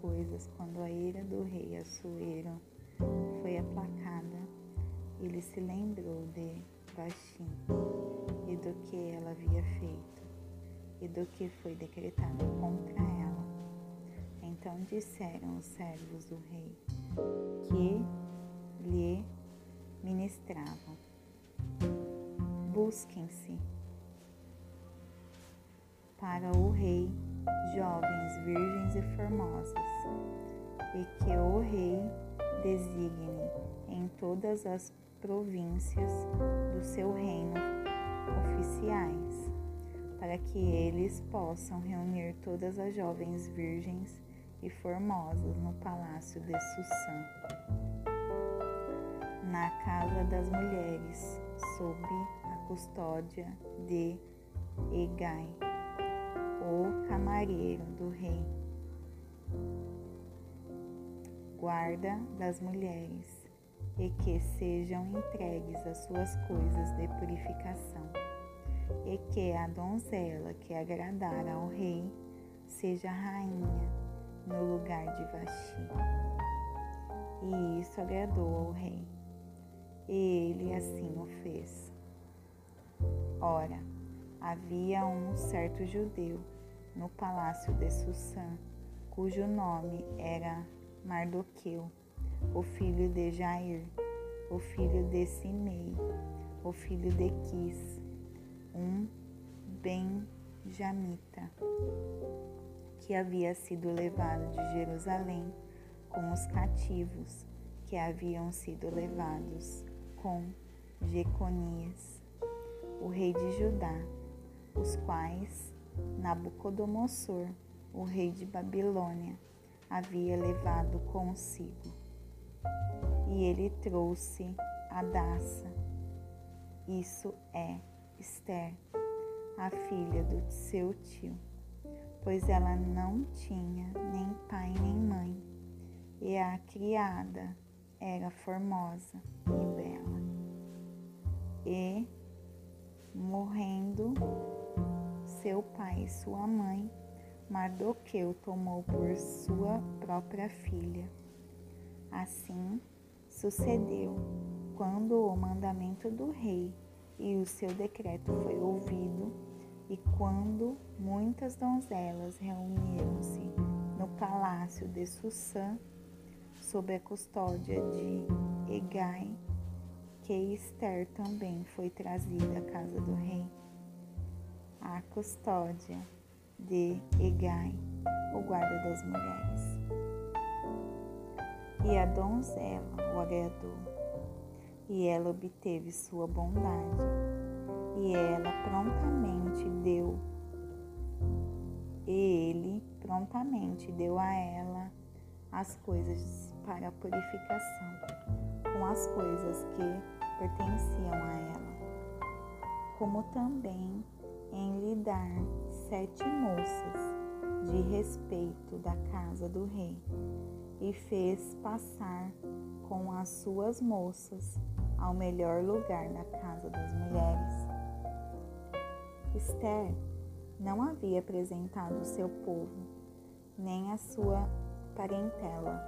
coisas, quando a ira do rei Assuero foi aplacada, ele se lembrou de Vashti e do que ela havia feito e do que foi decretado contra ela. Então disseram os servos do rei que lhe ministravam: Busquem-se para o rei jovens, virgens e formosas, e que o rei designe em todas as províncias do seu reino oficiais, para que eles possam reunir todas as jovens virgens e formosas no palácio de Sussã, na casa das mulheres, sob a custódia de Egai o camareiro do rei, guarda das mulheres, e que sejam entregues as suas coisas de purificação, e que a donzela que agradar ao rei seja rainha no lugar de Vasti. E isso agradou ao rei, e ele assim o fez. Ora, havia um certo judeu no palácio de Sussã, cujo nome era Mardoqueu, o filho de Jair, o filho de Simei, o filho de Quis, um benjamita, que havia sido levado de Jerusalém com os cativos que haviam sido levados com Jeconias, o rei de Judá, os quais Nabucodonosor, o rei de Babilônia, havia levado consigo. E ele trouxe a Daça, isso é Esther, a filha do seu tio, pois ela não tinha nem pai nem mãe, e a criada era formosa e bela. E, morrendo seu pai e sua mãe, Mardoqueu tomou por sua própria filha. Assim sucedeu quando o mandamento do rei e o seu decreto foi ouvido, e quando muitas donzelas reuniram-se no palácio de Sussã, sob a custódia de Egai, que Esther também foi trazida à casa do rei a custódia de Egai, o guarda das mulheres. E a donzela o agradou, e ela obteve sua bondade, e ela prontamente deu, e ele prontamente deu a ela as coisas para a purificação, com as coisas que pertenciam a ela, como também em lhe dar sete moças de respeito da casa do rei, e fez passar com as suas moças ao melhor lugar da casa das mulheres. Esther não havia apresentado seu povo, nem a sua parentela,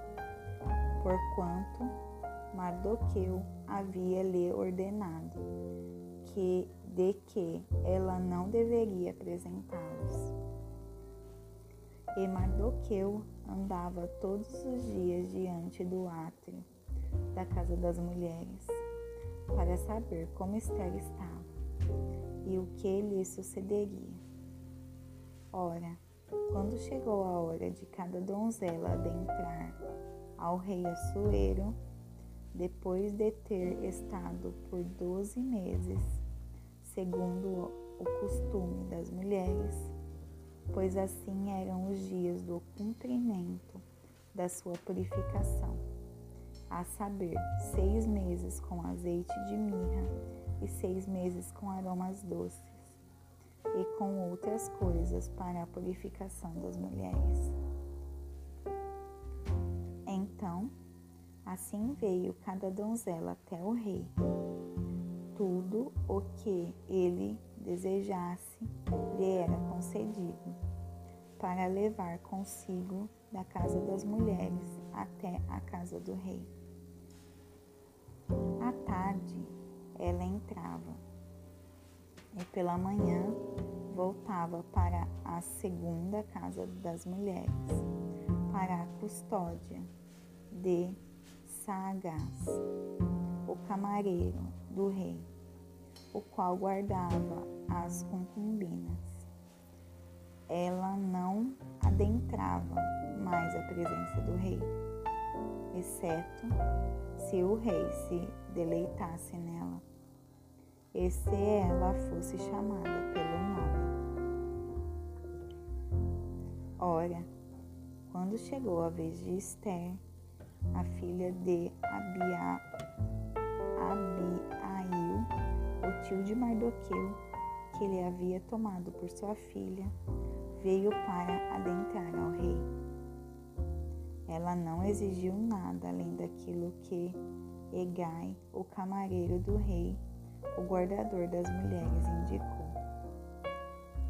porquanto Mardoqueu havia lhe ordenado que de que ela não deveria apresentá-los. E Mardoqueu andava todos os dias diante do átrio da casa das mulheres para saber como Esther estava e o que lhe sucederia. Ora, quando chegou a hora de cada donzela adentrar ao rei Assuero, depois de ter estado por doze meses segundo o costume das mulheres, pois assim eram os dias do cumprimento da sua purificação, a saber, seis meses com azeite de mirra e seis meses com aromas doces, e com outras coisas para a purificação das mulheres. Então, assim veio cada donzela até o rei tudo o que ele desejasse lhe era concedido, para levar consigo da casa das mulheres até a casa do rei. À tarde, ela entrava e pela manhã voltava para a segunda casa das mulheres, para a custódia de Sagaz, o camareiro do rei, o qual guardava as concubinas. Ela não adentrava mais a presença do rei, exceto se o rei se deleitasse nela, e se ela fosse chamada pelo nome. Ora, quando chegou a vez de Esther, a filha de Abia, tio de Mardoqueu, que ele havia tomado por sua filha, veio para adentrar ao rei. Ela não exigiu nada além daquilo que Egai, o camareiro do rei, o guardador das mulheres, indicou.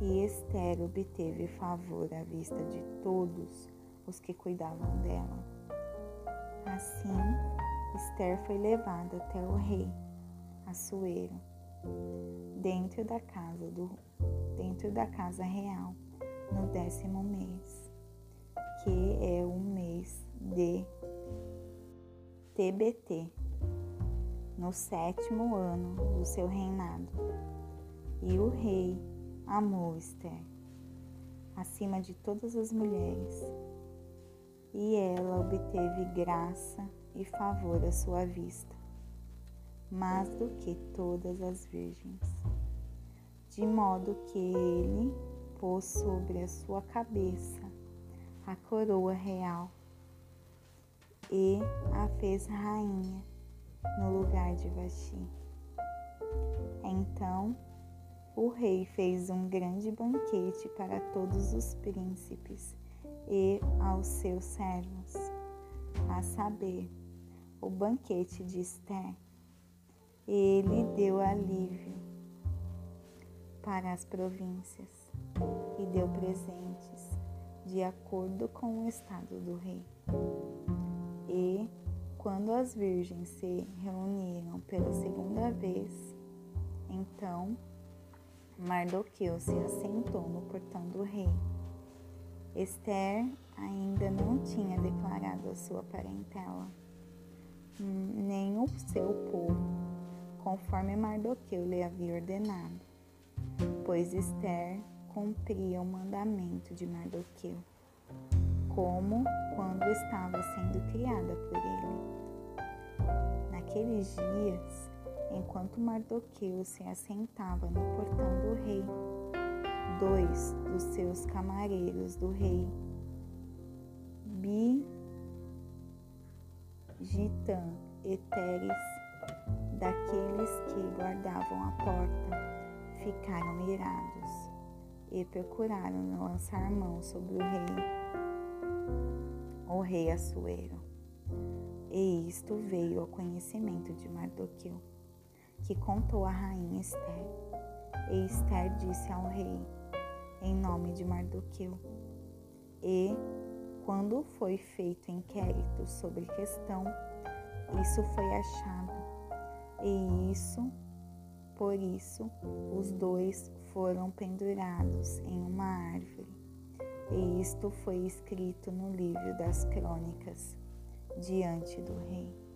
E Esther obteve favor à vista de todos os que cuidavam dela. Assim, Esther foi levada até o rei, Assuero, dentro da casa do dentro da casa real, no décimo mês, que é o mês de TBT, no sétimo ano do seu reinado. E o rei amou Esther acima de todas as mulheres, e ela obteve graça e favor à sua vista, mais do que todas as virgens, de modo que ele pôs sobre a sua cabeça a coroa real e a fez rainha no lugar de Vasti. Então o rei fez um grande banquete para todos os príncipes e aos seus servos, a saber, o banquete de Esther. Ele deu alívio para as províncias e deu presentes de acordo com o estado do rei. E quando as virgens se reuniram pela segunda vez, então Mardoqueu se assentou no portão do rei. Esther ainda não tinha declarado a sua parentela, nem o seu povo, conforme Mardoqueu lhe havia ordenado, pois Esther cumpria o mandamento de Mardoqueu, como quando estava sendo criada por ele. Naqueles dias, enquanto Mardoqueu se assentava no portão do rei, dois dos seus camareiros do rei, Bi, Gitan e Teres, daqueles que guardavam a porta, ficaram irados e procuraram lançar mão sobre o rei, o rei Assuero. E isto veio ao conhecimento de Mardoqueu, que contou à rainha Esther. E Esther disse ao rei, em nome de Mardoqueu. E, quando foi feito inquérito sobre questão, isso foi achado. E isso, por isso, os dois foram pendurados em uma árvore. E isto foi escrito no livro das crônicas diante do rei.